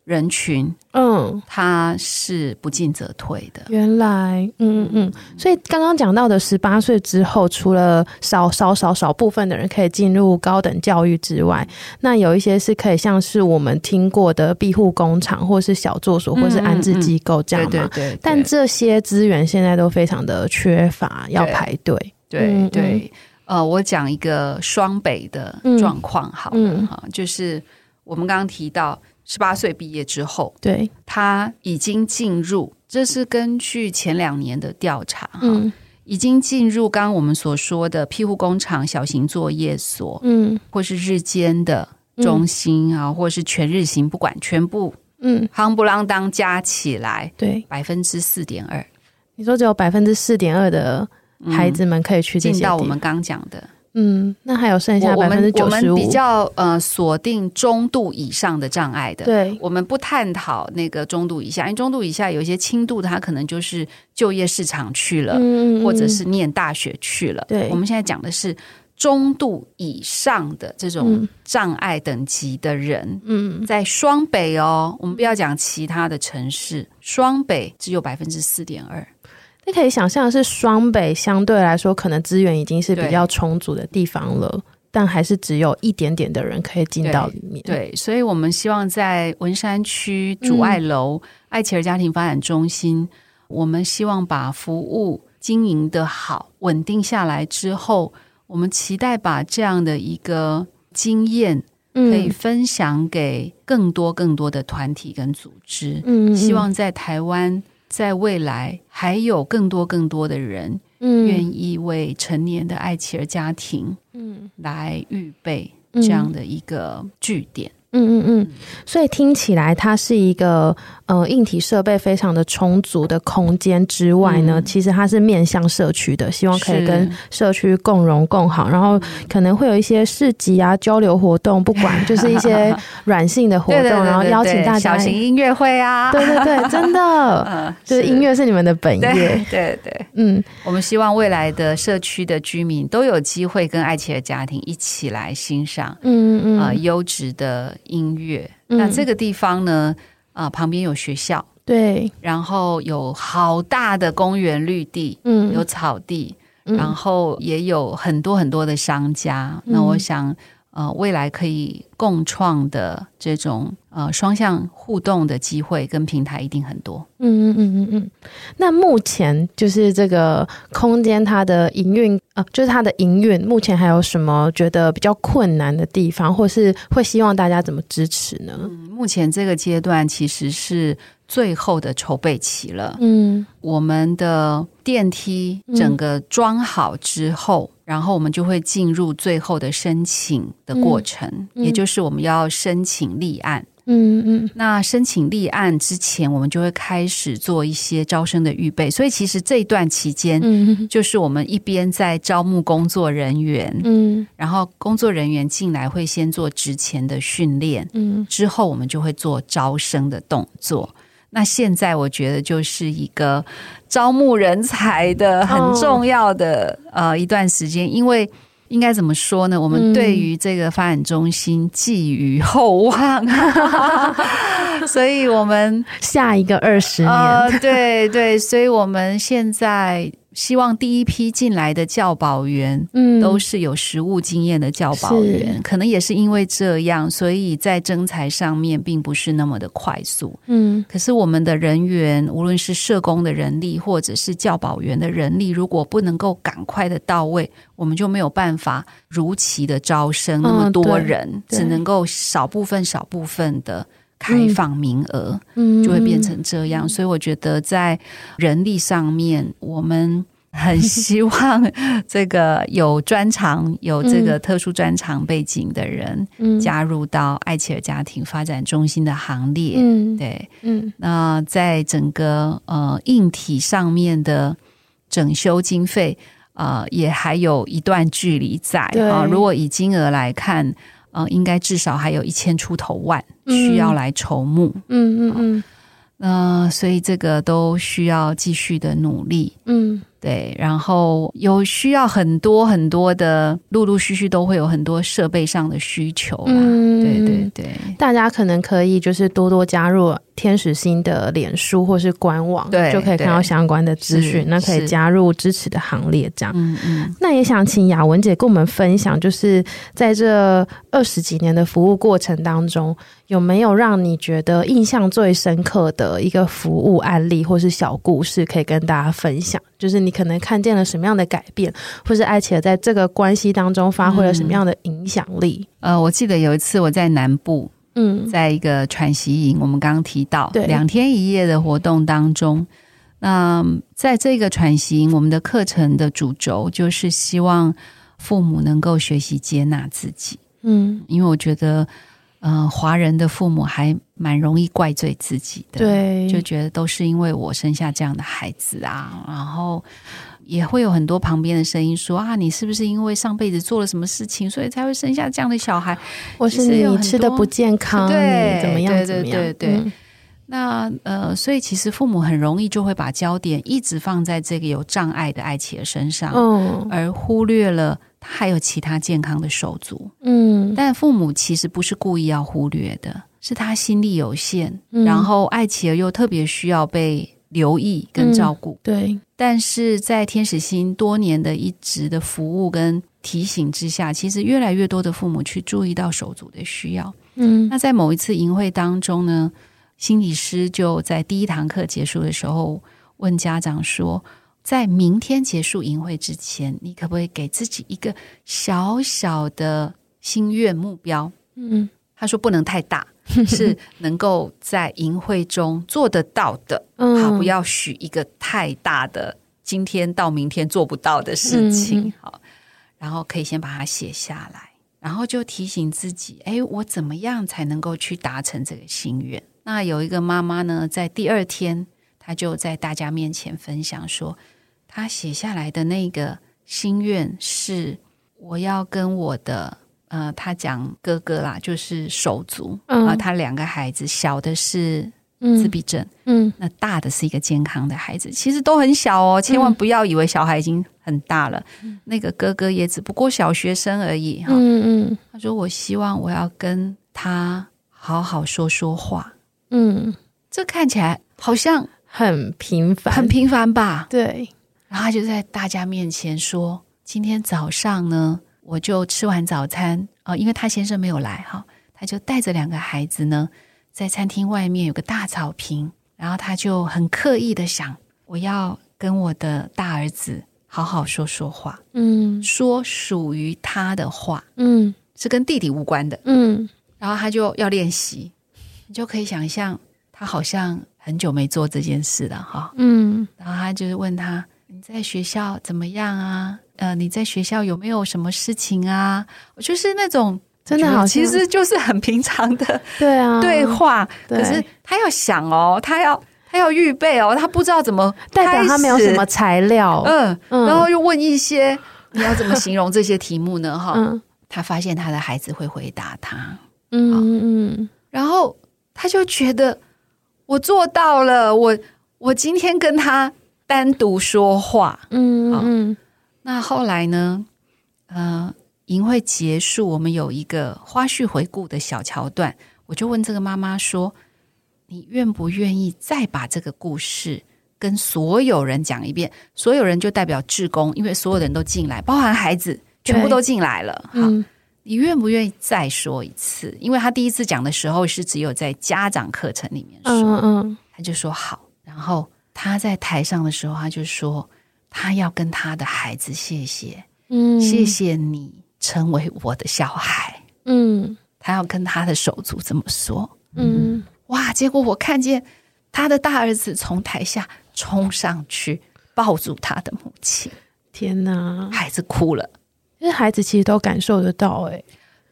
人群，嗯，他是不进则退的。原来，嗯嗯，所以刚刚讲到的十八岁之后，除了少少少少部分的人可以进入高等教育之外，那有一些是可以像是我们听过的庇护工厂，或是小作所，或是安置机构这样嘛。对对对。但这些资源现在都非常的缺乏，要排队。对对。呃，我讲一个双北的状况好了哈，就是我们刚刚提到。十八岁毕业之后，对，他已经进入，这是根据前两年的调查哈、嗯，已经进入刚刚我们所说的庇护工厂、小型作业所，嗯，或是日间的中心啊、嗯，或是全日型，不管全部，嗯，夯不啷当加起来，对，百分之四点二。你说只有百分之四点二的孩子们可以去进到我们刚讲的。嗯，那还有剩下百分之九十五。我们比较呃锁定中度以上的障碍的，对，我们不探讨那个中度以下，因为中度以下有一些轻度的，他可能就是就业市场去了，嗯，或者是念大学去了。对，我们现在讲的是中度以上的这种障碍等级的人。嗯，在双北哦，我们不要讲其他的城市，双北只有百分之四点二。你可以想象的是，双北相对来说可能资源已经是比较充足的地方了，但还是只有一点点的人可以进到里面。对，对，所以我们希望在文山区主爱楼、嗯、爱琪儿家庭发展中心，我们希望把服务经营的好、稳定下来之后，我们期待把这样的一个经验可以分享给更多更多的团体跟组织。嗯，希望在台湾。在未来，还有更多更多的人，嗯，愿意为成年的爱妻儿家庭，嗯，来预备这样的一个据点。嗯嗯嗯，所以听起来它是一个呃硬体设备非常的充足的空间之外呢，嗯，其实它是面向社区的，希望可以跟社区共荣共好，然后可能会有一些市集啊、交流活动，不管 就是一些软性的活动，对对对对对，然后邀请大家小型音乐会啊，对对对，真的，嗯，就是。音乐是你们的本业，对对，对。对，嗯，我们希望未来的社区的居民都有机会跟爱奇的家庭一起来欣赏，嗯嗯啊，呃，优质的。音乐，那这个地方呢？啊、旁边有学校，对，然后有好大的公园绿地，嗯，有草地，然后也有很多很多的商家。嗯、那我想。呃，未来可以共创的这种呃双向互动的机会跟平台一定很多。嗯嗯嗯嗯嗯。那目前就是这个空间它的营运啊、呃，就是它的营运，目前还有什么觉得比较困难的地方，或是会希望大家怎么支持呢？嗯，目前这个阶段其实是。最后的筹备期了，嗯，我们的电梯整个装好之后，嗯，然后我们就会进入最后的申请的过程，嗯，也就是我们要申请立案，嗯嗯，那申请立案之前，我们就会开始做一些招生的预备，所以其实这一段期间，嗯，就是我们一边在招募工作人员，嗯，然后工作人员进来会先做职前的训练，嗯，之后我们就会做招生的动作。那现在我觉得就是一个招募人才的很重要的、oh. 呃一段时间，因为应该怎么说呢？我们对于这个发展中心寄予厚望，嗯、所以我们下一个二十年，呃、对对，所以我们现在。希望第一批进来的教保员，嗯，都是有实务经验的教保员，可能也是因为这样，所以在征才上面并不是那么的快速，嗯。可是我们的人员，无论是社工的人力，或者是教保员的人力，如果不能够赶快的到位，我们就没有办法如期的招生那么多人，嗯，只能够少部分少部分的。开放名额，嗯，就会变成这样，嗯。所以我觉得在人力上面，我们很希望这个有专长、有这个特殊专长背景的人，加入到爱琪儿家庭发展中心的行列。嗯，对，嗯，那在整个呃硬体上面的整修经费，呃，也还有一段距离在啊。如果以金额来看，呃，应该至少还有一千出头万需要来筹募。嗯嗯嗯。呃，所以这个都需要继续的努力。嗯。对，然后有需要很多很多的，陆陆续续都会有很多设备上的需求。嗯，对对对，大家可能可以就是多多加入天使星的脸书或是官网，对，就可以看到相关的资讯。那可以加入支持的行列，这样。嗯嗯。那也想请雅文姐跟我们分享，就是在这二十几年的服务过程当中，有没有让你觉得印象最深刻的一个服务案例或是小故事，可以跟大家分享？就是你可能看见了什么样的改变，或是艾琪儿在这个关系当中发挥了什么样的影响力？嗯、呃，我记得有一次我在南部，嗯，在一个喘息营，我们刚刚提到对两天一夜的活动当中，那在这个喘息营，我们的课程的主轴就是希望父母能够学习接纳自己，嗯，因为我觉得。嗯、呃，华人的父母还蛮容易怪罪自己的，对，就觉得都是因为我生下这样的孩子啊，然后也会有很多旁边的声音说啊，你是不是因为上辈子做了什么事情，所以才会生下这样的小孩？或是你吃的不健康，对，怎么样？对对对对。嗯、那呃，所以其实父母很容易就会把焦点一直放在这个有障碍的艾琪儿身上，嗯，而忽略了。还有其他健康的手足，嗯，但父母其实不是故意要忽略的，是他心力有限，嗯、然后艾琪儿又特别需要被留意跟照顾，嗯、对。但是在天使心多年的一直的服务跟提醒之下，其实越来越多的父母去注意到手足的需要，嗯。那在某一次营会当中呢，心理师就在第一堂课结束的时候问家长说。在明天结束营会之前，你可不可以给自己一个小小的心愿目标？嗯，他说不能太大，是能够在营会中做得到的。嗯，好，不要许一个太大的，今天到明天做不到的事情。好，然后可以先把它写下来，然后就提醒自己：哎，我怎么样才能够去达成这个心愿？那有一个妈妈呢，在第二天，她就在大家面前分享说。他写下来的那个心愿是，我要跟我的呃，他讲哥哥啦，就是手足啊、嗯。呃，他两个孩子，小的是自闭症，嗯，那大的是一个健康的孩子，其实都很小哦，千万不要以为小孩已经很大了，嗯、那个哥哥也只不过小学生而已哈，嗯嗯，他说我希望我要跟他好好说说话，嗯，这看起来好像很平凡，很平凡吧？对。然后他就在大家面前说：“今天早上呢，我就吃完早餐啊、哦，因为他先生没有来哈，他就带着两个孩子呢，在餐厅外面有个大草坪，然后他就很刻意的想，我要跟我的大儿子好好说说话，嗯，说属于他的话，嗯，是跟弟弟无关的，嗯，然后他就要练习，你就可以想象他好像很久没做这件事了哈，嗯，然后他就是问他。”你在学校怎么样啊？呃，你在学校有没有什么事情啊？我就是那种真的好，其实就是很平常的 对啊对话。可是他要想哦，他要他要预备哦，他不知道怎么代表他没有什么材料。嗯，然后又问一些你要怎么形容这些题目呢？哈，嗯，他发现他的孩子会回答他。嗯嗯，然后他就觉得我做到了，我我今天跟他。单独说话，嗯嗯，那后来呢？呃，营会结束，我们有一个花絮回顾的小桥段，我就问这个妈妈说：“你愿不愿意再把这个故事跟所有人讲一遍？所有人就代表志工，因为所有人都进来，包含孩子，全部都进来了。好，嗯，你愿不愿意再说一次？因为他第一次讲的时候是只有在家长课程里面说，嗯嗯，他就说好，然后。他在台上的时候，他就说他要跟他的孩子谢谢，嗯，谢谢你成为我的小孩，嗯，他要跟他的手足这么说，嗯，哇！结果我看见他的大儿子从台下冲上去抱住他的母亲，天哪，孩子哭了，因为孩子其实都感受得到，哎。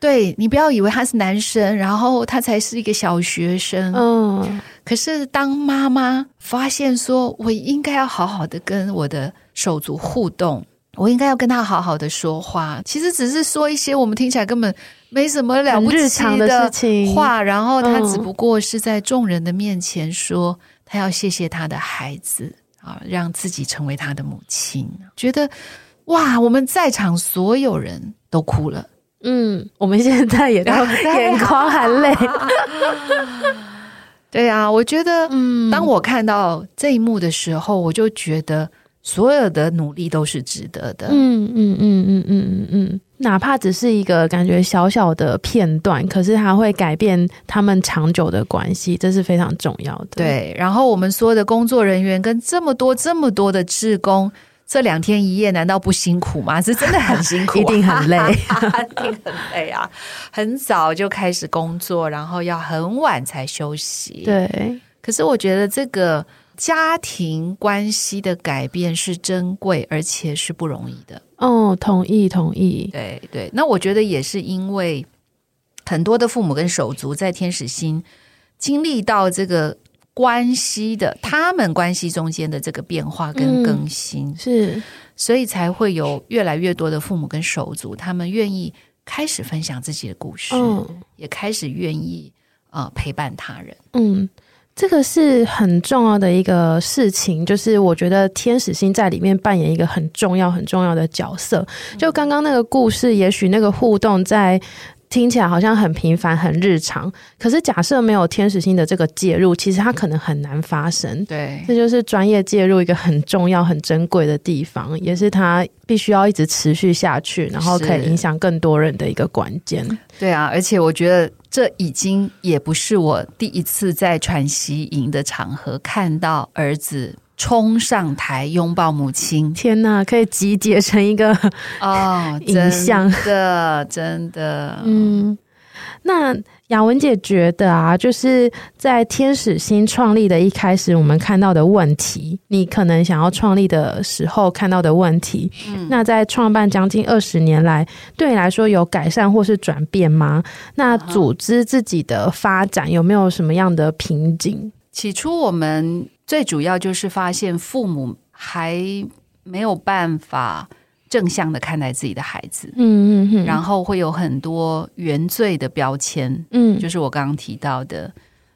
对，你不要以为他是男生，然后他才是一个小学生。嗯，可是当妈妈发现说，我应该要好好的跟我的手足互动，我应该要跟他好好的说话。其实只是说一些我们听起来根本没什么了不起的，事情话，然后他只不过是在众人的面前说，他要谢谢他的孩子啊，让自己成为他的母亲。觉得哇，我们在场所有人都哭了。嗯，我们现在也都 眼眶含泪。对啊，我觉得，嗯，当我看到这一幕的时候，我就觉得所有的努力都是值得的。嗯嗯嗯嗯嗯嗯嗯，哪怕只是一个感觉小小的片段，可是它会改变他们长久的关系，这是非常重要的。对，然后我们所有的工作人员跟这么多这么多的志工。这两天一夜难道不辛苦吗？是真的很辛苦，啊，一定很累，一定很累啊！很早就开始工作，然后要很晚才休息。对，可是我觉得这个家庭关系的改变是珍贵，而且是不容易的。哦，同意，同意。对对，那我觉得也是因为很多的父母跟手足在天使心经历到这个。关系的，他们关系中间的这个变化跟更新，嗯、是，所以才会有越来越多的父母跟手足，他们愿意开始分享自己的故事，嗯、也开始愿意啊、呃、陪伴他人。嗯，这个是很重要的一个事情，就是我觉得天使星在里面扮演一个很重要很重要的角色。就刚刚那个故事，也许那个互动在。听起来好像很平凡、很日常，可是假设没有天使星的这个介入，其实它可能很难发生。对，这就是专业介入一个很重要、很珍贵的地方，也是它必须要一直持续下去，然后可以影响更多人的一个关键。对啊，而且我觉得这已经也不是我第一次在喘息营的场合看到儿子。冲上台拥抱母亲，天哪，可以集结成一个哦 影像的，真的，嗯。那雅文姐觉得啊，就是在天使星创立的一开始，我们看到的问题，你可能想要创立的时候看到的问题，嗯，那在创办将近二十年来，对你来说有改善或是转变吗？那组织自己的发展有没有什么样的瓶颈？起初我们。最主要就是发现父母还没有办法正向的看待自己的孩子，嗯嗯嗯，然后会有很多原罪的标签，嗯，就是我刚刚提到的，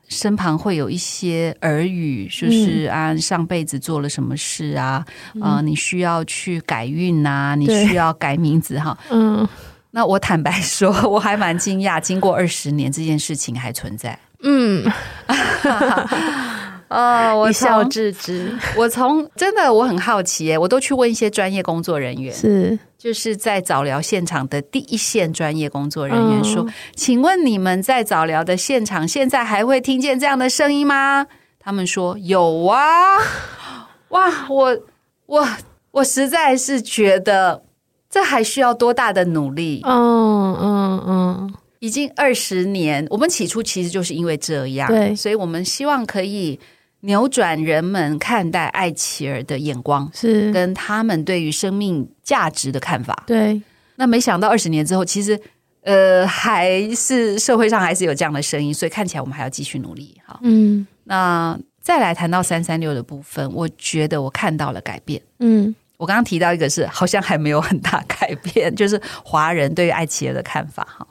身旁会有一些耳语，就是啊，上辈子做了什么事啊，啊，你需要去改运啊，你需要改名字哈，嗯，那我坦白说，我还蛮惊讶，经过二十年，这件事情还存在，嗯。啊、哦！我一笑置之。我从真的我很好奇耶，我都去问一些专业工作人员，是就是在早疗现场的第一线专业工作人员说：“嗯、请问你们在早疗的现场，现在还会听见这样的声音吗？”他们说：“有啊。”哇！我我我实在是觉得这还需要多大的努力？嗯嗯嗯，已经二十年，我们起初其实就是因为这样，对，所以我们希望可以。扭转人们看待爱琪儿的眼光，是跟他们对于生命价值的看法。对，那没想到二十年之后，其实呃，还是社会上还是有这样的声音，所以看起来我们还要继续努力。哈，嗯，那再来谈到三三六的部分，我觉得我看到了改变。嗯，我刚刚提到一个是好像还没有很大改变，就是华人对于爱琪儿的看法。哈。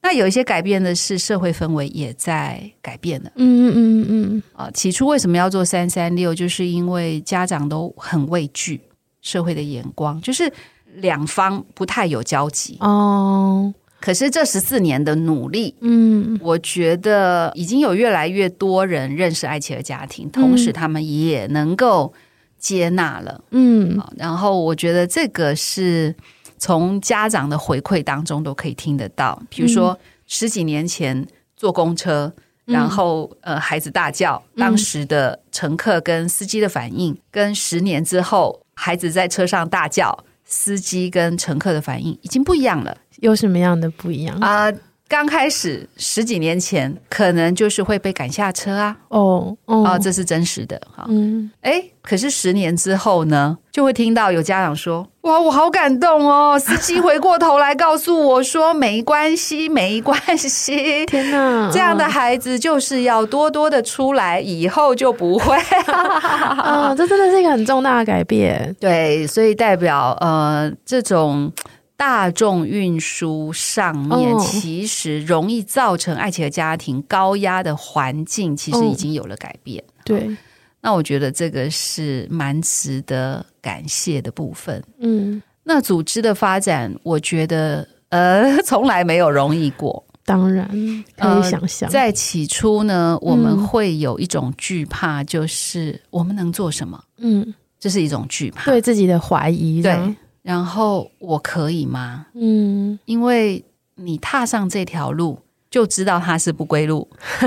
那有一些改变的是社会氛围也在改变了，嗯嗯嗯嗯。啊，起初为什么要做三三六，就是因为家长都很畏惧社会的眼光，就是两方不太有交集。哦。可是这十四年的努力，嗯，我觉得已经有越来越多人认识爱琪儿家庭，同时他们也能够接纳了，嗯，然后我觉得这个是。从家长的回馈当中都可以听得到，比如说十几年前坐公车，嗯、然后呃孩子大叫，当时的乘客跟司机的反应，嗯、跟十年之后孩子在车上大叫，司机跟乘客的反应已经不一样了。有什么样的不一样啊？呃刚开始十几年前，可能就是会被赶下车啊。哦哦，哦，这是真实的哈。嗯，哎，可是十年之后呢，就会听到有家长说：“哇，我好感动哦！” 司机回过头来告诉我说：“没关系，没关系。”天哪，这样的孩子就是要多多的出来，以后就不会。啊，这真的是一个很重大的改变。对，所以代表呃，这种。大众运输上面其实容易造成爱情的家庭高压的环境，其实已经有了改变。哦、对，那我觉得这个是蛮值得感谢的部分。嗯，那组织的发展，我觉得呃，从来没有容易过。当然可以想象，呃，在起初呢，我们会有一种惧怕，就是我们能做什么？嗯，这是一种惧怕，对自己的怀疑。对。然后我可以吗？嗯，因为你踏上这条路，就知道它是不归路，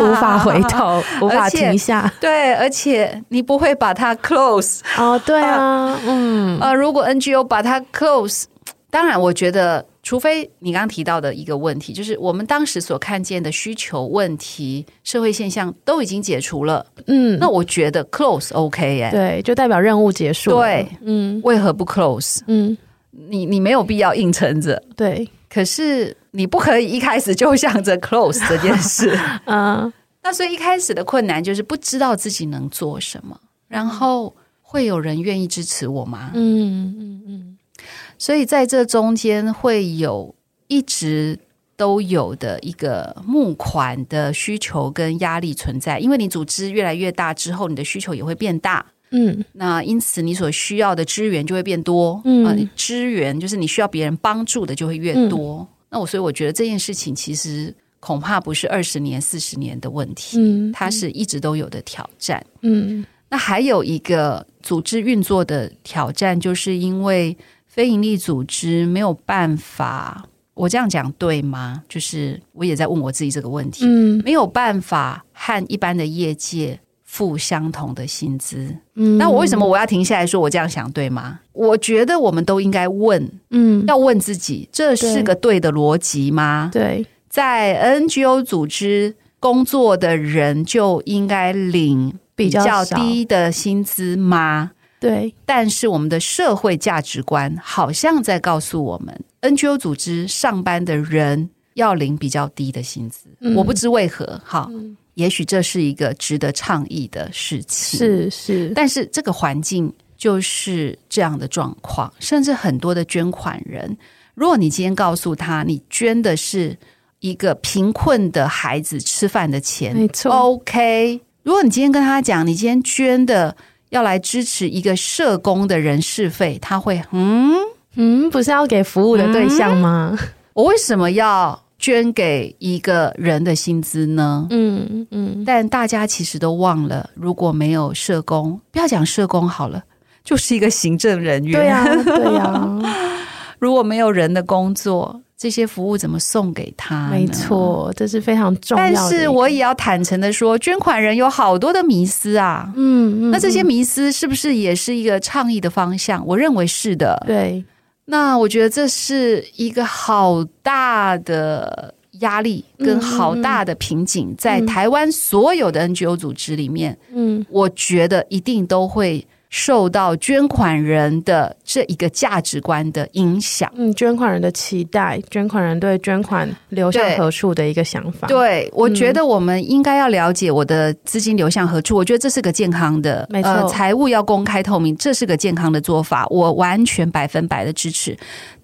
无法回头，无法停下。对，而且你不会把它 close。哦，对啊，嗯，呃，如果 NGO 把它 close，当然，我觉得。除非你刚刚提到的一个问题，就是我们当时所看见的需求问题、社会现象都已经解除了，嗯，那我觉得 close OK 耶，对，就代表任务结束了，对，嗯，为何不 close？嗯，你你没有必要硬撑着，对，可是你不可以一开始就想着 close 这件事，嗯，那所以一开始的困难就是不知道自己能做什么，然后会有人愿意支持我吗？嗯嗯嗯。所以在这中间会有一直都有的一个募款的需求跟压力存在，因为你组织越来越大之后，你的需求也会变大，嗯，那因此你所需要的资源就会变多，嗯，呃，资源就是你需要别人帮助的就会越多。嗯，那我所以我觉得这件事情其实恐怕不是二十年、四十年的问题，嗯，它是一直都有的挑战，嗯，那还有一个组织运作的挑战，就是因为。非营利组织没有办法，我这样讲对吗？就是我也在问我自己这个问题。嗯，没有办法和一般的业界付相同的薪资。嗯，那我为什么我要停下来说我这样想对吗？我觉得我们都应该问，嗯，要问自己，这是个对的逻辑吗？对，在 NGO 组织工作的人就应该领比较低的薪资吗？对，但是我们的社会价值观好像在告诉我们，NGO 组织上班的人要领比较低的薪资。嗯、我不知为何，哈，嗯、也许这是一个值得倡议的事情。是是，但是这个环境就是这样的状况，甚至很多的捐款人，如果你今天告诉他，你捐的是一个贫困的孩子吃饭的钱，没错，OK。如果你今天跟他讲，你今天捐的。要来支持一个社工的人事费，他会嗯嗯，不是要给服务的对象吗？嗯、我为什么要捐给一个人的薪资呢？嗯嗯，但大家其实都忘了，如果没有社工，不要讲社工好了，就是一个行政人员。对呀、啊，对呀、啊，如果没有人的工作。这些服务怎么送给他？没错，这是非常重要的。但是我也要坦诚的说，捐款人有好多的迷思啊。嗯，嗯，那这些迷思是不是也是一个倡议的方向？我认为是的。对，那我觉得这是一个好大的压力跟好大的瓶颈，在台湾所有的 NGO 组织里面，嗯，我觉得一定都会。受到捐款人的这一个价值观的影响，嗯，捐款人的期待，捐款人对捐款流向何处的一个想法。对，对，我觉得我们应该要了解我的资金流向何处。嗯、我觉得这是个健康的，没错，呃，财务要公开透明，这是个健康的做法，我完全百分百的支持。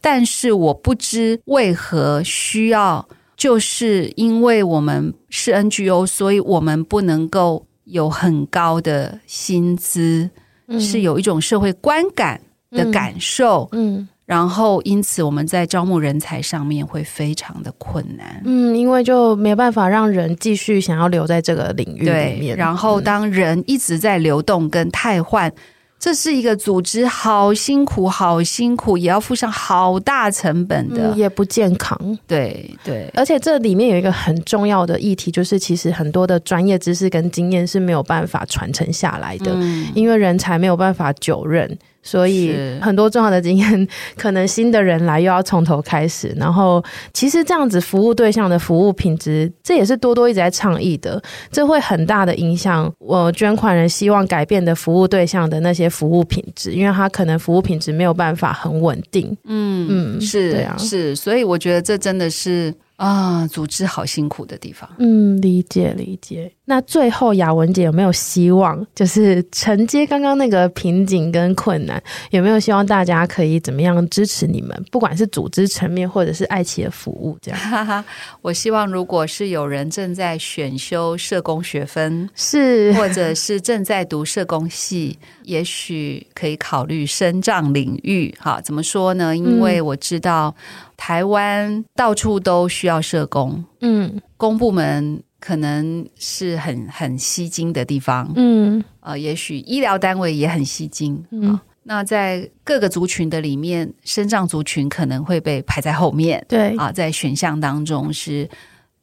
但是我不知为何需要，就是因为我们是 NGO，所以我们不能够有很高的薪资。是有一种社会观感的感受，嗯，嗯，然后因此我们在招募人才上面会非常的困难，嗯，因为就没办法让人继续想要留在这个领域里面，然后当人一直在流动跟汰换。这是一个组织，好辛苦，好辛苦，也要付上好大成本的，嗯、也不健康。对对，而且这里面有一个很重要的议题，就是其实很多的专业知识跟经验是没有办法传承下来的，嗯、因为人才没有办法久任。所以很多重要的经验，可能新的人来又要从头开始。然后，其实这样子服务对象的服务品质，这也是多多一直在倡议的。这会很大的影响我捐款人希望改变的服务对象的那些服务品质，因为他可能服务品质没有办法很稳定。嗯嗯，是这样，是，所以我觉得这真的是。啊，组织好辛苦的地方。嗯，理解理解。那最后雅文姐有没有希望，就是承接刚刚那个瓶颈跟困难，有没有希望大家可以怎么样支持你们？不管是组织层面，或者是爱企的服务，这样。哈哈，我希望如果是有人正在选修社工学分，是或者是正在读社工系，也许可以考虑身障领域。哈，怎么说呢？因为我知道。台湾到处都需要社工，嗯，公部门可能是很很吸睛的地方，嗯，呃，也许医疗单位也很吸睛，嗯，那在各个族群的里面，身障族群可能会被排在后面，对，啊，在选项当中是，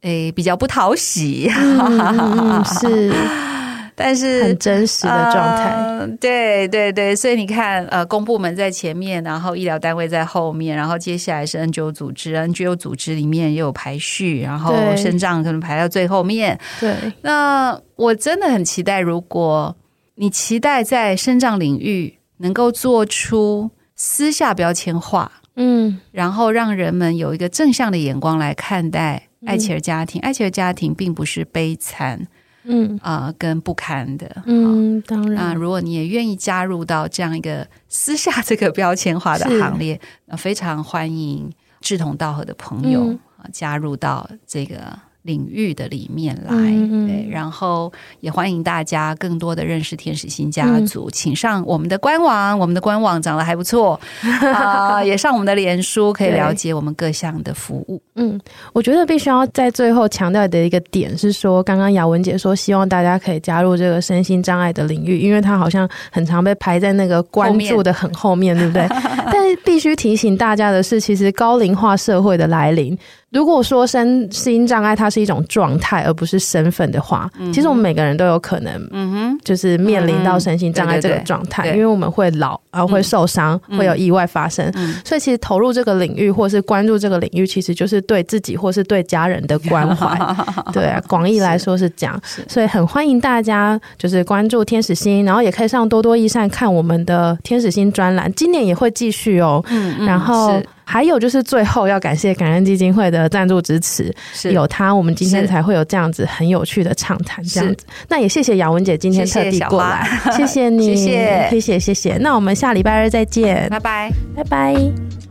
诶，比较不讨喜，嗯，是。但是很真实的状态，呃，对对对，所以你看，呃，公部门在前面，然后医疗单位在后面，然后接下来是 NGO 组织，NGO 组织里面也有排序，然后肾脏可能排到最后面。对，那我真的很期待，如果你期待在肾脏领域能够做出私下标签化，嗯，然后让人们有一个正向的眼光来看待爱企儿家庭，爱企儿家庭并不是悲惨。嗯啊、呃，跟不堪的，嗯，当然。那如果你也愿意加入到这样一个私下这个标签化的行列，那非常欢迎志同道合的朋友啊、嗯、加入到这个。领域的里面来，嗯、对，然后也欢迎大家更多的认识天使新家族，嗯、请上我们的官网，我们的官网长得还不错 啊、呃，也上我们的脸书，可以了解我们各项的服务。嗯，我觉得必须要在最后强调的一个点是说，刚刚雅文姐说，希望大家可以加入这个身心障碍的领域，因为它好像很常被排在那个关注的很后面，后面对不对？但是必须提醒大家的是，其实高龄化社会的来临。如果说身心障碍它是一种状态，而不是身份的话，嗯、其实我们每个人都有可能，嗯哼，就是面临到身心障碍这个状态，因为我们会老，然后会受伤，嗯、会有意外发生，嗯、所以其实投入这个领域，或是关注这个领域，其实就是对自己或是对家人的关怀。对啊，广义来说是这样，所以很欢迎大家就是关注天使星，然后也可以上多多益善看我们的天使星专栏，今年也会继续哦。嗯，嗯然后。还有就是最后要感谢感恩基金会的赞助支持，是有他，我们今天才会有这样子很有趣的畅谈，这样子。那也谢谢雅文姐今天特地过来，谢谢，谢谢你，谢谢谢谢谢谢。那我们下礼拜二再见，拜拜，拜拜。